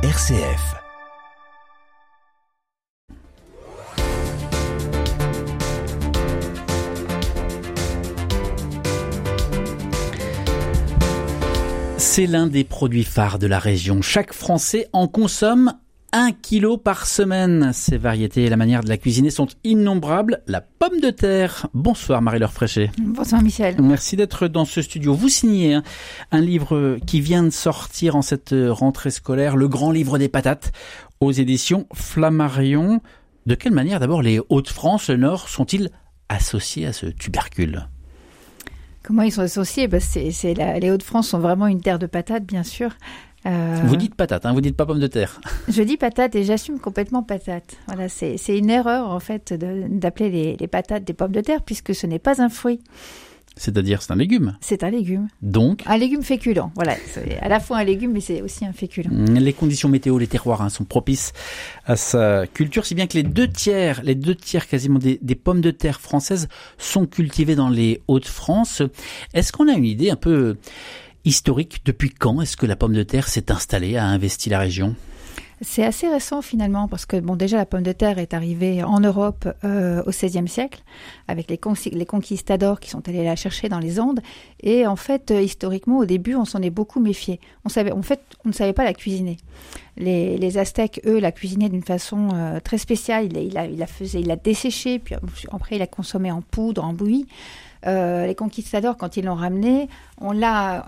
RCF. C'est l'un des produits phares de la région. Chaque Français en consomme un kilo par semaine. Ces variétés et la manière de la cuisiner sont innombrables. La pomme de terre. Bonsoir Marie-Laure Fréchet. Bonsoir Michel. Merci d'être dans ce studio. Vous signez hein, un livre qui vient de sortir en cette rentrée scolaire, Le Grand Livre des Patates, aux éditions Flammarion. De quelle manière d'abord les Hauts-de-France, le Nord, sont-ils associés à ce tubercule? Comment ils sont associés? Ben c'est, Les Hauts-de-France sont vraiment une terre de patates, bien sûr. Euh, vous dites patate, hein, vous dites pas pomme de terre. Je dis patate et j'assume complètement patate. Voilà, c'est une erreur en fait d'appeler les, patates des pommes de terre puisque ce n'est pas un fruit. C'est-à-dire, c'est un légume. C'est un légume. Donc Un légume féculent. Voilà, c'est à la fois un légume, mais c'est aussi un féculent. Les conditions météo, les terroirs hein, sont propices à sa culture, si bien que les deux tiers, les deux tiers quasiment des, des pommes de terre françaises sont cultivées dans les Hauts-de-France. Est-ce qu'on a une idée un peu historique. Depuis quand est-ce que la pomme de terre s'est installée, a investi la région? C'est assez récent finalement parce que bon déjà la pomme de terre est arrivée en Europe euh, au XVIe siècle avec les, conquistadors qui sont allés la chercher dans les Andes et en fait euh, historiquement au début on s'en est beaucoup méfié. On savait en fait on ne savait pas la cuisiner. Les, Aztèques eux la cuisinaient d'une façon euh, très spéciale. Il, il, a, il la faisait il la desséchait puis après il la consommait en poudre en bouillie. Euh, les conquistadors, quand ils l'ont ramené, on l'a,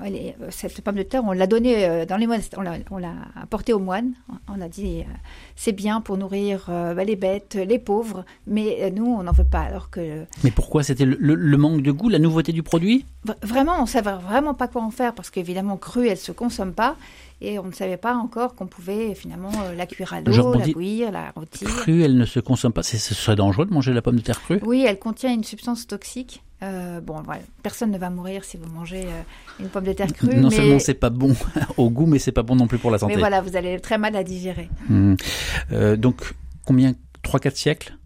cette pomme de terre, on l'a donnée euh, dans les monastères, on l'a apportée aux moines. On a dit, euh, c'est bien pour nourrir bah, les bêtes, les pauvres, mais nous, on n'en veut pas. Alors que. Mais pourquoi C'était le, manque de goût, la nouveauté du produit? Vraiment, on ne savait vraiment pas quoi en faire parce qu'évidemment, crue, elle se consomme pas. Et on ne savait pas encore qu'on pouvait finalement la cuire à l'eau, la bouillir, la rôtir. Crue, elle ne se consomme pas. Ce serait dangereux de manger la pomme de terre crue? Oui, elle contient une substance toxique euh, bon, voilà, personne ne va mourir si vous mangez euh, une pomme de terre crue. Non seulement c'est pas bon au goût, mais c'est pas bon non plus pour la santé. Mais voilà, vous allez très mal à digérer. Mmh. Euh, donc, combien? 3-4 siècles?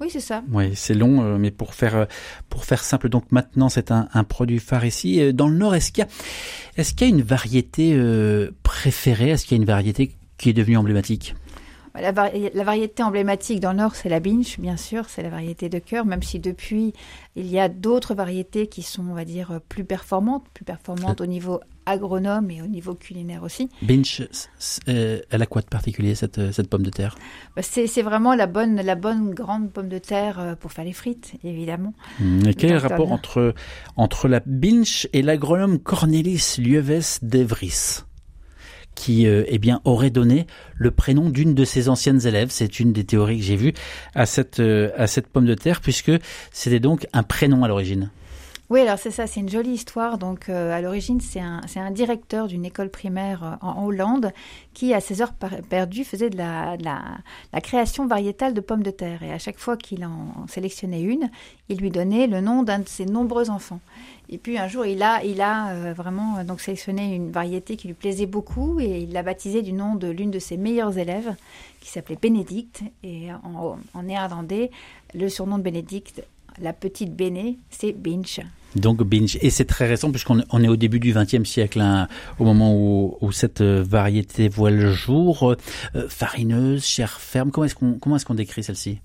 Oui, c'est ça. Oui, c'est long, mais pour faire pour faire simple, donc maintenant c'est un, un, produit phare ici. Dans le Nord, est-ce qu'il y a est-ce qu'il y a une variété préférée? Est-ce qu'il y a une variété qui est devenue emblématique? La, variété emblématique dans le Nord, c'est la binge, bien sûr, c'est la variété de cœur, même si depuis, il y a d'autres variétés qui sont, on va dire, plus performantes, plus performantes au niveau agronome et au niveau culinaire aussi. Binge, euh, elle a quoi de particulier, cette, euh, cette pomme de terre? Bah, c'est, vraiment la bonne, la bonne grande pomme de terre euh, pour faire les frites, évidemment. Mmh, quel est le rapport entre, entre la binge et l'agronome Cornelis Lieves d'Evris qui euh, eh bien aurait donné le prénom d'une de ses anciennes élèves? C'est une des théories que j'ai vues à cette euh, à cette pomme de terre puisque c'était donc un prénom à l'origine. Oui, alors c'est ça, c'est une jolie histoire. Donc euh, à l'origine, c'est un, un directeur d'une école primaire en Hollande qui, à ses heures perdues, faisait de la, de la, la, création variétale de pommes de terre. Et à chaque fois qu'il en sélectionnait une, il lui donnait le nom d'un de ses nombreux enfants. Et puis un jour, il a, il a euh, vraiment donc sélectionné une variété qui lui plaisait beaucoup et il l'a baptisée du nom de l'une de ses meilleures élèves qui s'appelait Bénédicte. Et en, en, néerlandais, le surnom de Bénédicte, la petite Béné, c'est Binch. Donc Binch, et c'est très récent puisqu'on on est au début du XXe siècle, hein, au moment où, où, cette euh, variété voit le jour. Euh, farineuse, chair ferme, comment est-ce qu'on comment est-ce qu'on décrit celle-ci?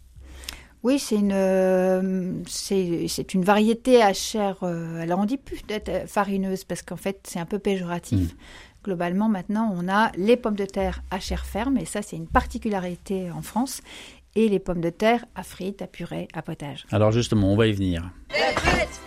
Oui, c'est une, euh, c'est, une variété à chair. Euh, alors on dit plus d'être farineuse parce qu'en fait c'est un peu péjoratif. Mm. Globalement, maintenant, on a les pommes de terre à chair ferme, et ça, c'est une particularité en France, et les pommes de terre à frites, à purée, à potage. Alors justement, on va y venir. Des frites,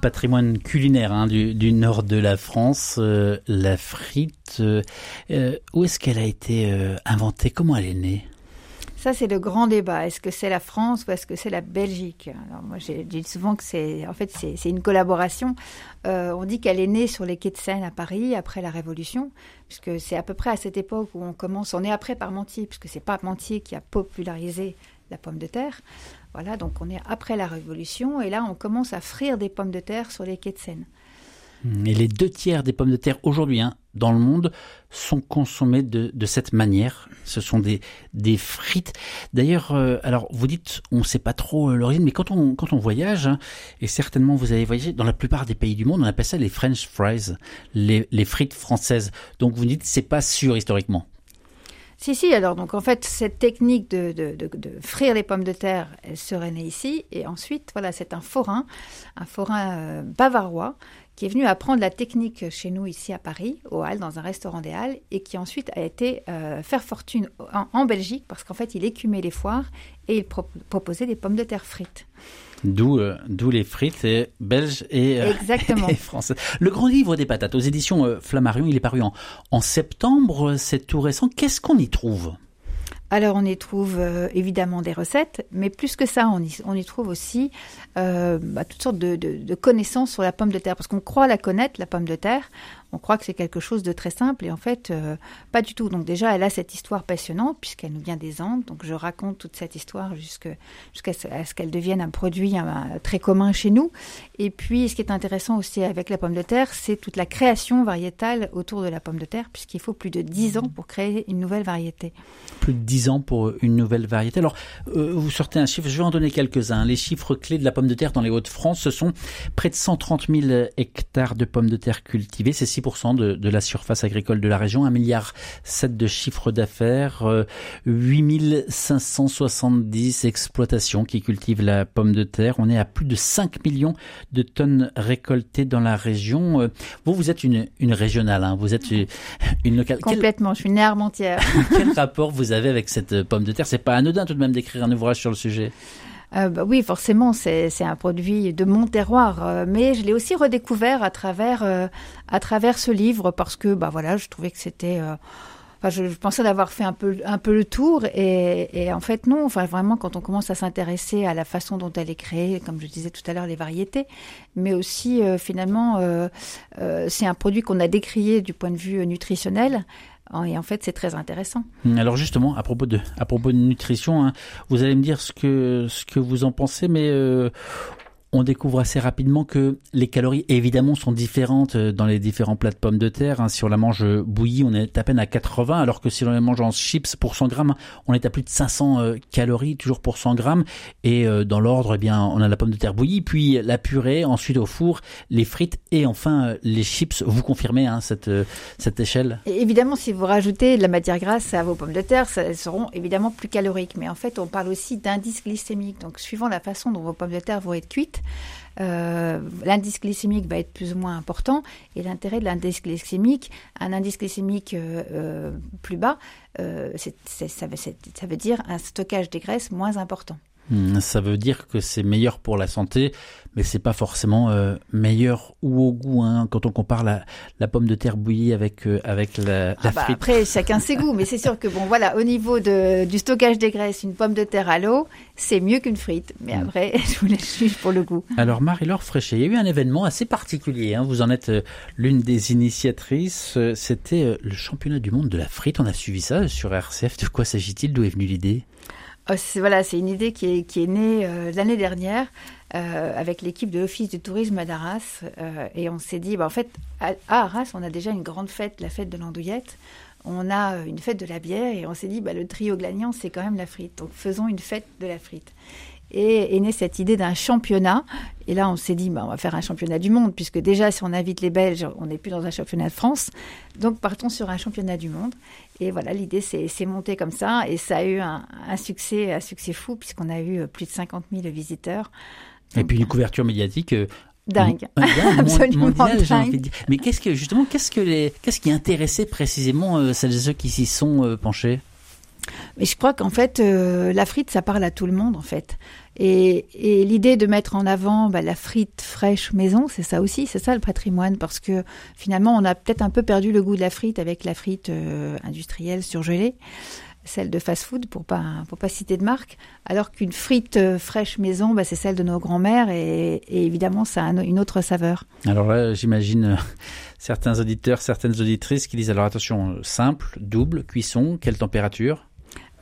patrimoine culinaire hein, du, du, nord de la France, euh, la frite. Euh, euh, où est-ce qu'elle a été inventée? Comment elle est née? Ça, c'est le grand débat. Est-ce que c'est la France ou est-ce que c'est la Belgique? Moi, j'ai dit souvent que c'est, en fait, c'est une collaboration. on dit qu'elle est née sur les quais de Seine à Paris après la Révolution, puisque c'est à peu près à cette époque où on commence. On est après Parmentier, puisque c'est Parmentier qui a popularisé la pomme de terre. Voilà, donc on est après la Révolution et là on commence à frire des pommes de terre sur les quais de Seine. Et les deux tiers des pommes de terre aujourd'hui hein, dans le monde sont consommées de, de cette manière. Ce sont des, des frites. D'ailleurs, euh, alors vous dites, on ne sait pas trop euh, l'origine, mais quand on, quand on voyage, hein, et certainement vous avez voyagé dans la plupart des pays du monde, on appelle ça les French fries, les, les frites françaises. Donc vous dites, c'est pas sûr historiquement. Si, si, alors donc en fait, cette technique de, de, de, frire les pommes de terre, elle serait née ici. Et ensuite, voilà, c'est un forain, un forain euh, bavarois, qui est venu apprendre la technique chez nous ici à Paris, au Halles, dans un restaurant des Halles, et qui ensuite a été euh, faire fortune en, en Belgique, parce qu'en fait, il écumait les foires et il pro proposait des pommes de terre frites. D'où euh, d'où les frites et belges et, euh, Exactement. et françaises. Le grand livre des patates aux éditions euh, Flammarion, il est paru en, en septembre, c'est tout récent. Qu'est-ce qu'on y trouve? Alors on y trouve euh, évidemment des recettes, mais plus que ça, on y, trouve aussi euh, bah, toutes sortes de, de, de, connaissances sur la pomme de terre, parce qu'on croit la connaître, la pomme de terre, on croit que c'est quelque chose de très simple, et en fait, euh, pas du tout. Donc déjà, elle a cette histoire passionnante, puisqu'elle nous vient des Andes, donc je raconte toute cette histoire jusqu'à ce qu'elle devienne un produit très commun chez nous. Et puis, ce qui est intéressant aussi avec la pomme de terre, c'est toute la création variétale autour de la pomme de terre, puisqu'il faut plus de 10 ans pour créer une nouvelle variété. Plus de 10 ans pour une nouvelle variété. Alors, euh, vous sortez un chiffre, je vais en donner quelques-uns. Les chiffres clés de la pomme de terre dans les Hauts-de-France, ce sont près de 130 000 hectares de pommes de terre cultivées. C'est 6% de, de, la surface agricole de la région. 1 milliard 7 de chiffre d'affaires. Euh, 8 570 exploitations qui cultivent la pomme de terre. On est à plus de 5 millions de tonnes récoltées dans la région. Euh, vous, vous êtes une, une régionale, hein. vous êtes une, une locale. Complètement, Quel... je suis une armentière. Quel rapport vous avez avec cette pomme de terre? C'est pas anodin tout de même d'écrire un ouvrage sur le sujet. Euh, bah oui, forcément, c'est un produit de mon terroir, euh, mais je l'ai aussi redécouvert à travers euh, à travers ce livre parce que bah voilà, je trouvais que c'était Enfin, je, je, pensais d'avoir fait un peu, un peu le tour et, et, en fait non. Enfin, vraiment, quand on commence à s'intéresser à la façon dont elle est créée, comme je disais tout à l'heure, les variétés, mais aussi euh, finalement, euh, euh, c'est un produit qu'on a décrié du point de vue nutritionnel. Et en fait, c'est très intéressant. Alors justement, à propos de, à propos de nutrition, hein, vous allez me dire ce que, ce que vous en pensez, mais euh, on découvre assez rapidement que les calories évidemment sont différentes dans les différents plats de pommes de terre. Hein. Si on la mange bouillie, on est à peine à 80, alors que si on la mange en chips pour 100 grammes, on est à plus de 500 euh, calories toujours pour 100 grammes. Et euh, dans l'ordre, eh bien, on a la pomme de terre bouillie, puis la purée, ensuite au four, les frites et enfin euh, les chips. Vous confirmez hein, cette cette échelle? Évidemment, si vous rajoutez de la matière grasse à vos pommes de terre, elles seront évidemment plus caloriques. Mais en fait, on parle aussi d'indice glycémique. Donc, suivant la façon dont vos pommes de terre vont être cuites, euh, l'indice glycémique va être plus ou moins important. Et l'intérêt de l'indice glycémique, un indice glycémique euh, euh, plus bas, ça veut dire un stockage des graisses moins important. Ça veut dire que c'est meilleur pour la santé, mais c'est pas forcément euh, meilleur ou au goût hein, quand on compare la, la, pomme de terre bouillie avec euh, avec la, la ah bah frite. Après, chacun ses goûts, mais c'est sûr que bon, voilà, au niveau de, du stockage des graisses, une pomme de terre à l'eau, c'est mieux qu'une frite. Mais après, je vous laisse juger pour le goût. Alors Marie-Laure Fréchet, il y a eu un événement assez particulier. Hein, vous en êtes euh, l'une des initiatrices. C'était le championnat du monde de la frite. On a suivi ça sur RCF. De quoi s'agit-il? D'où est venue l'idée? Oh, voilà, c'est une idée qui est, qui est née euh, l'année dernière euh, avec l'équipe de l'Office du tourisme d'Arras. Euh, et on s'est dit, bah, en fait, à, à, Arras, on a déjà une grande fête, la fête de l'andouillette. On a une fête de la bière et on s'est dit, bah, le trio gagnant, c'est quand même la frite. Donc faisons une fête de la frite. Et est née cette idée d'un championnat. Et là, on s'est dit, bah, on va faire un championnat du monde, puisque déjà, si on invite les Belges, on n'est plus dans un championnat de France. Donc, partons sur un championnat du monde. Et voilà, l'idée s'est montée comme ça. Et ça a eu un, un succès, un succès fou, puisqu'on a eu plus de 50 000 visiteurs. Donc, et puis une couverture médiatique. Euh, dingue, absolument mondial, dingue. Mais qu'est-ce que justement, qu'est-ce que les, qu'est-ce qui intéressait précisément euh, celles et ceux qui s'y sont euh, penchés? Mais je crois qu'en fait, euh, la frite, ça parle à tout le monde, en fait. Et, l'idée de mettre en avant bah, la frite fraîche maison, c'est ça aussi, c'est ça le patrimoine, parce que finalement, on a peut-être un peu perdu le goût de la frite avec la frite euh, industrielle surgelée, celle de fast-food, pour pas pour pas citer de marque, alors qu'une frite euh, fraîche maison, bah, c'est celle de nos grands-mères, et, et, évidemment, ça a une autre saveur. Alors là, j'imagine certains auditeurs, certaines auditrices qui disent alors attention, simple, double, cuisson, quelle température?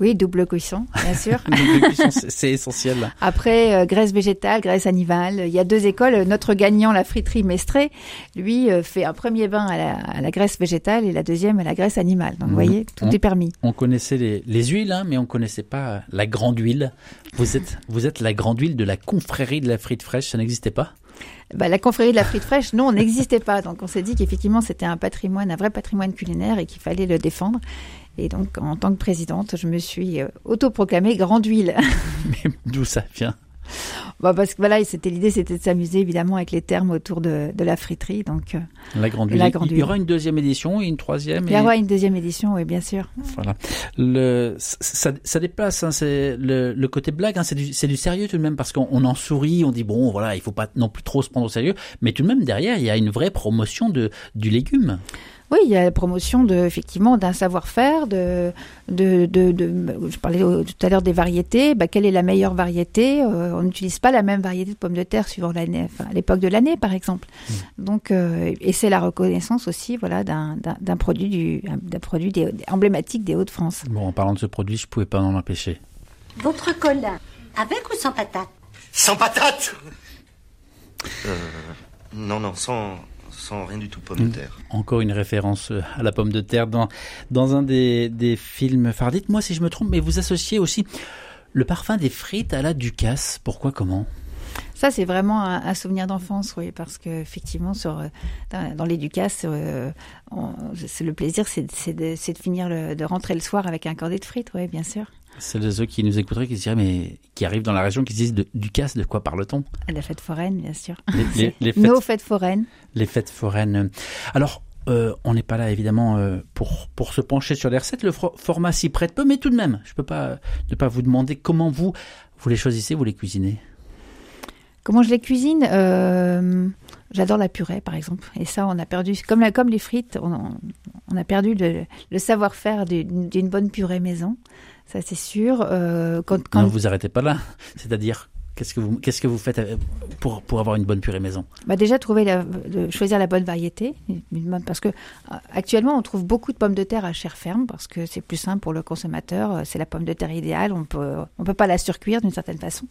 Oui, double cuisson, bien sûr. double cuisson, c'est essentiel. Après, euh, graisse végétale, graisse animale. Il y a deux écoles. Notre gagnant, la friterie Mestré, lui, euh, fait un premier bain à la, graisse végétale et la deuxième à la graisse animale. Donc, vous voyez, tout est permis. On connaissait les, les huiles, hein, mais on connaissait pas la grande huile. Vous êtes, vous êtes la grande huile de la confrérie de la frite fraîche. Ça n'existait pas? Bah, la confrérie de la frite fraîche, non, n'existait pas. Donc on s'est dit qu'effectivement c'était un patrimoine, un vrai patrimoine culinaire et qu'il fallait le défendre. Et donc, en tant que présidente, je me suis euh, autoproclamée grande huile. Mais d'où ça vient? Bah parce que voilà, c'était l'idée, c'était de s'amuser évidemment avec les termes autour de, de la friterie. Donc euh, la grande huile. Il y aura une deuxième édition et une troisième. Il y aura une deuxième édition, oui, bien sûr. Voilà. Le, ça, ça dépasse. Hein, c'est le, le, côté blague. Hein, c'est du, du, sérieux tout de même parce qu'on en sourit, on dit bon, voilà, il faut pas non plus trop se prendre au sérieux. Mais tout de même derrière, il y a une vraie promotion de du légume. Oui, il y a la promotion de, effectivement d'un savoir-faire, de, de, de, je parlais tout à l'heure des variétés. Bah, quelle est la meilleure variété? Euh, On n'utilise pas la même variété de pommes de terre suivant l'année, enfin, l'époque de l'année, par exemple. Mmh. Donc, euh, et c'est la reconnaissance aussi, voilà, d'un, d'un, produit du, d'un produit emblématique des Hauts-de-France. Bon, en parlant de ce produit, je pouvais pas en empêcher. Votre cola, avec ou sans patate? Sans patate? Euh, Non, non, sans sans rien du tout pomme de mm. terre. Encore une référence euh, à la pomme de terre dans, dans un des, des films phares. Dites-moi si je me trompe, mais vous associez aussi le parfum des frites à la Ducasse. Pourquoi, comment? Ça, c'est vraiment un, souvenir d'enfance, oui, parce que effectivement, sur, euh, dans, les Ducasses, euh, c'est le plaisir, c'est de, de, finir, le, de rentrer le soir avec un cornet de frites, oui, bien sûr. C'est de ceux qui nous écouteraient qui se diraient, mais qui arrivent dans la région, qui se disent du casse, de quoi parle-t-on? La fête foraine, bien sûr. Les, fêtes, Nos fêtes foraines. Les fêtes foraines. Alors, euh, on n'est pas là évidemment euh, pour pour se pencher sur les recettes. Le format s'y prête peu, mais tout de même, je peux pas ne pas vous demander comment vous vous les choisissez, vous les cuisinez. Comment je les cuisine? Euh, J'adore la purée, par exemple. Et ça, on a perdu, comme, comme les frites, on, a perdu le, le savoir-faire d'une bonne purée maison ça c'est sûr. Euh, quand, quand... Non, vous arrêtez pas là. C'est-à-dire, qu'est-ce que vous, qu'est-ce que vous faites euh, pour, pour avoir une bonne purée maison? Bah Déjà, trouver la, choisir la bonne variété. Parce que euh, actuellement, on trouve beaucoup de pommes de terre à chair ferme parce que c'est plus simple pour le consommateur. C'est la pomme de terre idéale. On peut, on peut pas la surcuire d'une certaine façon.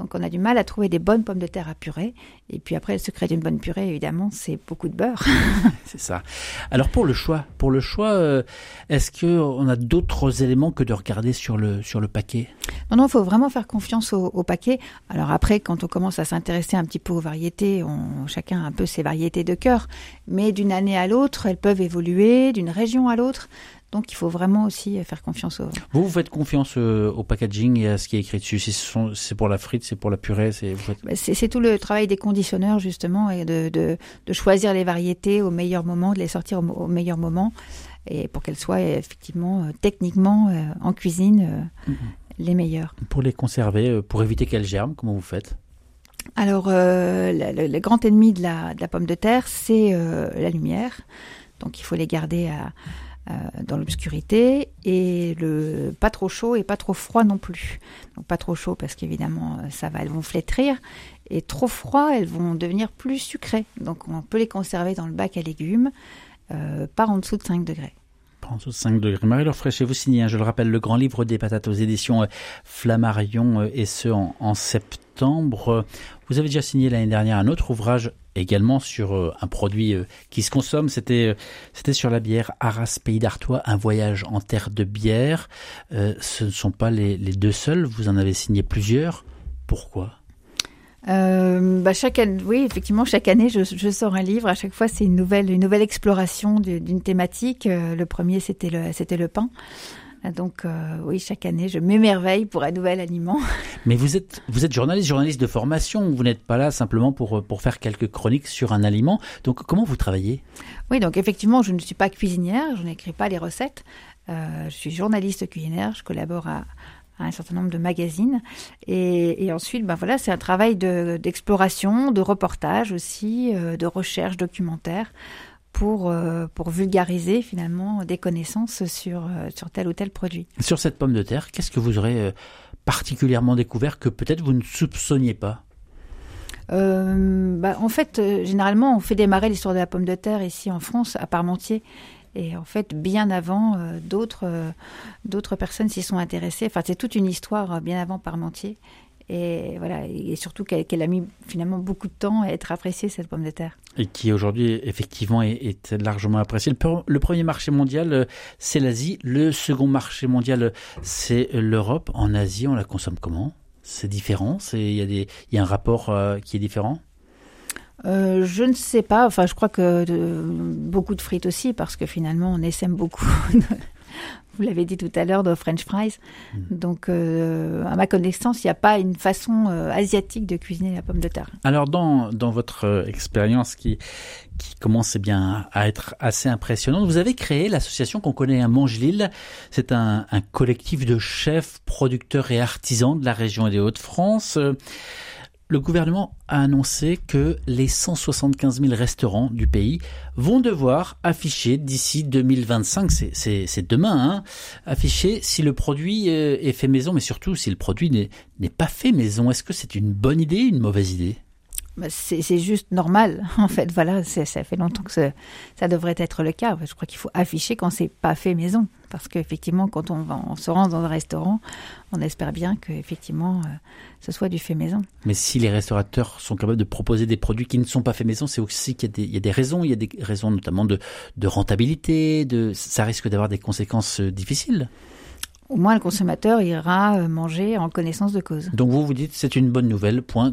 Donc on a du mal à trouver des bonnes pommes de terre à purée. Et puis après, le secret d'une bonne purée, évidemment, c'est beaucoup de beurre. c'est ça. Alors pour le choix, pour le choix, euh, est-ce que on a d'autres éléments que de regarder sur le sur le paquet? Non, non, il faut vraiment faire confiance au, paquet. Alors après, quand on commence à s'intéresser un petit peu aux variétés, on, chacun a un peu ses variétés de cœur. Mais d'une année à l'autre, elles peuvent évoluer, d'une région à l'autre. Donc il faut vraiment aussi faire confiance au... Vous, vous faites confiance euh, au packaging et à ce qui est écrit dessus C'est pour la frite, c'est pour la purée bah, C'est tout le travail des conditionneurs justement et de, de, de, choisir les variétés au meilleur moment, de les sortir au, meilleur moment et pour qu'elles soient effectivement euh, techniquement euh, en cuisine mhm. les meilleures. Pour les conserver, pour éviter qu'elles germent, comment vous faites? Alors, le, le, grand ennemi de la, de la pomme de terre, c'est la lumière. Donc, il faut les garder à, euh, dans l'obscurité et le pas trop chaud et pas trop froid non plus. Donc pas trop chaud parce qu'évidemment euh, ça va, elles vont flétrir et trop froid, elles vont devenir plus sucrées. Donc on peut les conserver dans le bac à légumes, euh, pas en dessous de 5 degrés. Pas en dessous de 5 degrés. Marie-Laure Fréchet, vous signez, hein, je le rappelle, le grand livre des patates aux éditions Flammarion et ce en septembre. Vous avez déjà signé l'année dernière un autre ouvrage également sur euh, un produit euh, qui se consomme. C'était euh, c'était sur la bière Arras Pays d'Artois, un voyage en terre de bière. ce ne sont pas les, deux seuls. Vous en avez signé plusieurs. Pourquoi? Bah chaque année, oui, effectivement, chaque année, je, je, sors un livre. À chaque fois, c'est une nouvelle, une nouvelle exploration d'une thématique. le premier, c'était le, c'était le pain. Donc euh, oui, chaque année, je m'émerveille pour un nouvel aliment. Mais vous êtes, vous êtes journaliste, journaliste de formation. Vous n'êtes pas là simplement pour, pour faire quelques chroniques sur un aliment. Donc comment vous travaillez? Oui, donc effectivement, je ne suis pas cuisinière, je n'écris pas les recettes. Euh, je suis journaliste culinaire, je collabore à, un certain nombre de magazines. Et, ensuite, ben voilà, c'est un travail d'exploration, de, reportage aussi, euh, de recherche documentaire pour, euh, pour vulgariser finalement des connaissances sur, euh, sur tel ou tel produit. Sur cette pomme de terre, qu'est-ce que vous aurez particulièrement découvert que peut-être vous ne soupçonniez pas? Bah, en fait, généralement, on fait démarrer l'histoire de la pomme de terre ici en France, à Parmentier. Et en fait, bien avant, d'autres d'autres personnes s'y sont intéressées. Enfin, c'est toute une histoire bien avant Parmentier. Et voilà, et surtout qu'elle a mis finalement beaucoup de temps à être appréciée, cette pomme de terre. Et qui aujourd'hui, effectivement, est, largement appréciée. Le, premier marché mondial, euh, c'est l'Asie. Le second marché mondial, c'est l'Europe. En Asie, on la consomme comment? C'est différent? Il y, a des, y a un rapport euh, qui est différent? Euh, je ne sais pas. Enfin, je crois que beaucoup de frites aussi, parce que finalement, on essaime beaucoup vous l'avez dit tout à l'heure, de French fries. Mm. Donc, euh, à ma connaissance, il n'y a pas une façon euh, asiatique de cuisiner la pomme de terre. Alors, dans, dans votre euh, expérience qui, qui commence eh bien à être assez impressionnante, vous avez créé l'association qu'on connaît à Mangelil. C'est un, un collectif de chefs, producteurs et artisans de la région des Hauts-de-France le gouvernement a annoncé que les 175 000 restaurants du pays vont devoir afficher d'ici 2025, c'est demain, hein, afficher si le produit euh, est fait maison, mais surtout si le produit n'est pas fait maison. Est-ce que c'est une bonne idée, une mauvaise idée? C'est juste normal, en fait. Voilà, ça fait longtemps que ça devrait être le cas. Je crois qu'il faut afficher quand c'est pas fait maison, parce qu'effectivement, quand on, va, se rend dans un restaurant, on espère bien que effectivement, euh, ce soit du fait maison. Mais si les restaurateurs sont capables de proposer des produits qui ne sont pas faits maison, c'est aussi qu'il y, a des raisons. Il y a des raisons notamment de, rentabilité. Ça risque d'avoir des conséquences euh, difficiles au moins le consommateur ira euh, manger en connaissance de cause. Donc vous vous dites c'est une bonne nouvelle, point.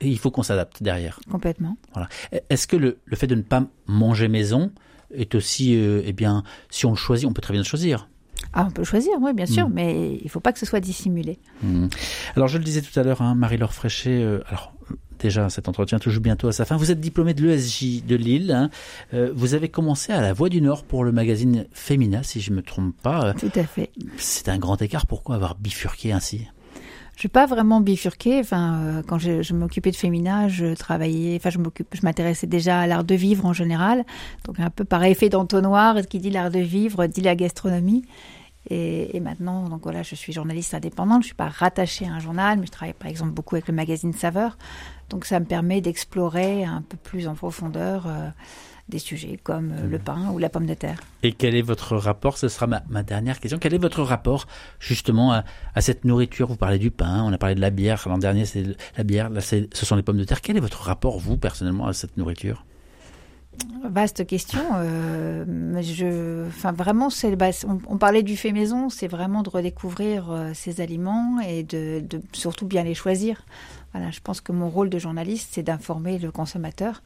il faut qu'on s'adapte derrière. Complètement. Voilà. Est-ce que le, le, fait de ne pas manger maison est aussi, euh, eh bien, si on le choisit, on peut très bien le choisir. Ah, on peut choisir, oui, bien sûr, mm. mais il ne faut pas que ce soit dissimulé. Mm. Alors, je le disais tout à l'heure, hein, Marie-Laure Fréchet, euh, alors déjà cet entretien touche bientôt à sa fin. Vous êtes diplômée de l'ESJ de Lille. Hein. Euh, vous avez commencé à la Voix du Nord pour le magazine Femina, si je ne me trompe pas. Tout à fait. C'est un grand écart. Pourquoi avoir bifurqué ainsi? Je n'ai pas vraiment bifurqué. Enfin, euh, quand je, je m'occupais de Femina, je travaillais. Enfin, je m'occupe, je m'intéressais déjà à l'art de vivre en général. Donc un peu par effet d'entonnoir, qui dit l'art de vivre dit la gastronomie. Et, maintenant, donc voilà, je suis journaliste indépendante. Je suis pas rattachée à un journal, mais je travaille par exemple beaucoup avec le magazine Saveur. Donc ça me permet d'explorer un peu plus en profondeur. Euh, des sujets comme euh, le pain ou la pomme de terre. Et quel est votre rapport Ce sera ma, dernière question. Quel est votre rapport justement à, cette nourriture? Vous parlez du pain, on a parlé de la bière. L'an dernier, c'est la bière. Là, ce sont les pommes de terre. Quel est votre rapport, vous, personnellement, à cette nourriture? Vaste question. Euh, je, enfin, vraiment, c'est, bah, on, parlait du fait maison, c'est vraiment de redécouvrir euh, ces aliments et de, surtout bien les choisir. Voilà, je pense que mon rôle de journaliste, c'est d'informer le consommateur,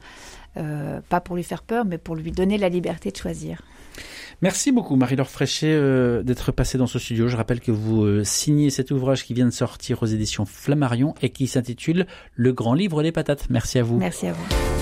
euh, pas pour lui faire peur, mais pour lui donner la liberté de choisir. Merci beaucoup Marie-Laure Fréchet euh, d'être passée dans ce studio. Je rappelle que vous euh, signez cet ouvrage qui vient de sortir aux éditions Flammarion et qui s'intitule Le grand livre des patates. Merci à vous. Merci à vous.